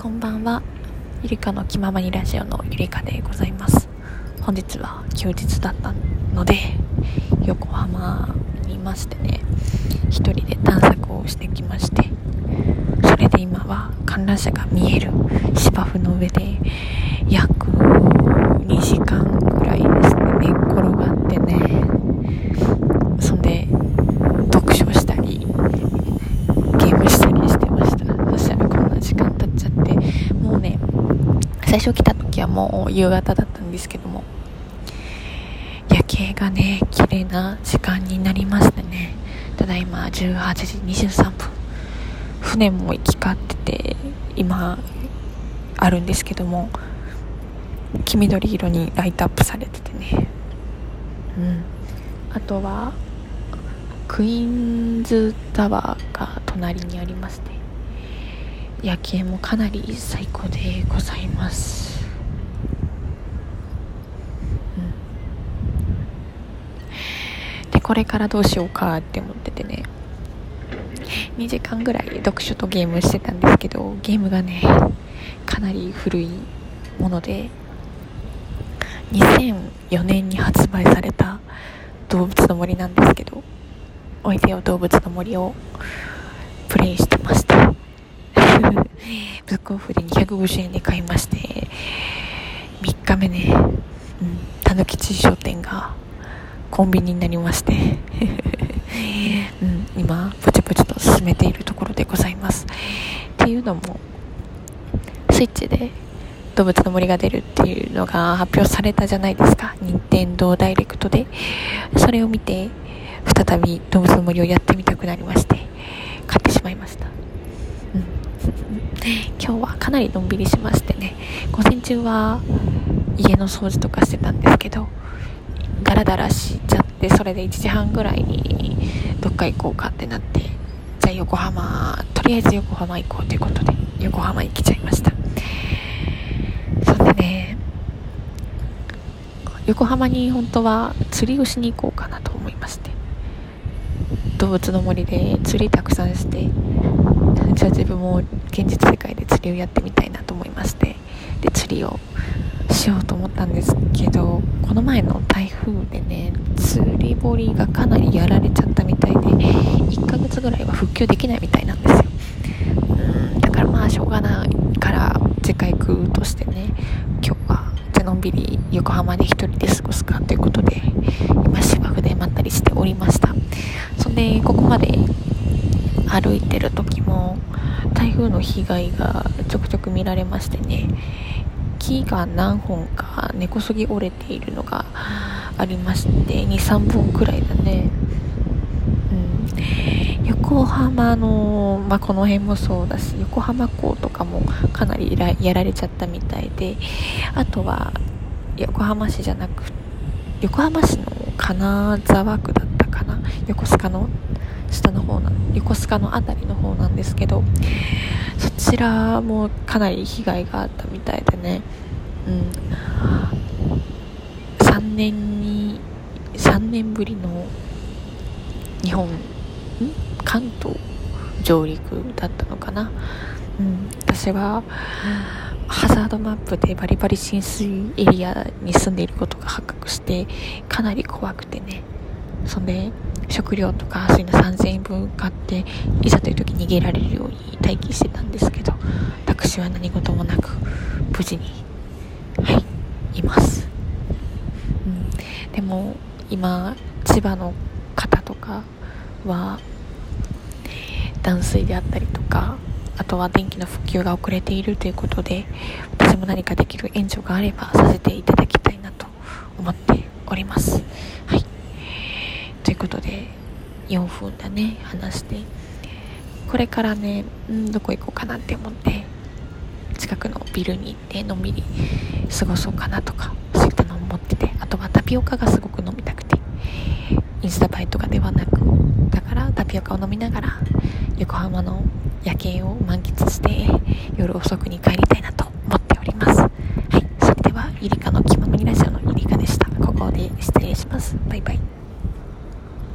こんばんは。ゆりかの気ままにラジオのゆりかでございます。本日は休日だったので横浜にいましてね一人で探索をしてきましてそれで今は観覧車が見える芝生の上でやっ時間ぐらいですね寝っ転がってねそんで読書したりゲームしたりしてましたそしたらこんな時間経っちゃってもうね最初来た時はもう夕方だったんですけども。夜景がね綺麗な時間になりましてね。ただいま18時23分。船も行き交ってて今あるんですけども黄緑色にライトアップされててね。うん。あとはクイーンズタワーが隣にありまして。夜景もかなり最高でございます、うん、でこれからどうしようかって思っててね。2時間ぐらい読書とゲームしてたんですけどゲームがねかなり古いもので2004年に発売された動物の森なんですけどおいでよ動物の森をプレイしてました。ブックオフで250円で買いまして3日目ねたぬきち商店がコンビニになりまして、うん、今ポチポチと進めているところでございます。っていうのもスイッチで動物の森が出るっていうのが発表されたじゃないですか。任天堂ダイレクトで。それを見て再び動物の森をやってみたくなりまして買ってしまいました、今日はかなりのんびりしましてね午前中は家の掃除とかしてたんですけどダラダラしちゃってそれで1時半ぐらいにどっか行こうかってなってじゃあ横浜とりあえず横浜行こうということで横浜行きちゃいました。そんでね横浜に本当は釣りをしに行こうかなと思いまして動物の森で釣りたくさんしてじゃあ自分も現実世界で釣りをやってみたいなと思いましてで釣りをしようと思ったんですけどこの前の台風でね釣り堀がかなりやられちゃったみたいで1ヶ月ぐらいは復旧できないみたいなんですよ。だからまあしょうがないから次回行くとしてね今日はじゃのんびり横浜で一人で過ごすかということで今芝生でまったりしておりました。そんでここまで歩いてる時も台風の被害がちょくちょく見られましてね木が何本か根こそぎ折れているのがありまして23本くらいだね、うん、横浜の、まあ、この辺もそうだし横浜港とかもかなりやられちゃったみたいであとは横浜市じゃなく横浜市の金沢区だったかな？横須賀の？下の方な横須賀の辺りの方なんですけどそちらもかなり被害があったみたいでね、うん、3年に3年ぶりの日本関東上陸だったのかな、うん、私はハザードマップでバリバリ浸水エリアに住んでいることが発覚してかなり怖くてね。そんで食料とかそういうの3000円分買っていざという時逃げられるように待機してたんですけど私は何事もなく無事にはいいます、うん、でも今千葉の方とかは断水であったりとかあとは電気の復旧が遅れているということで私も何かできる援助があればさせていただきたいなと思っております。はい。ということで4分だね話して。これからねんどこ行こうかなって思って近くのビルに行ってのんびり過ごそうかなとかそういったのを思っててあとはタピオカがすごく飲みたくて。インスタ映えとかではなくだからタピオカを飲みながら横浜の夜景を満喫して夜遅くに帰りたいなと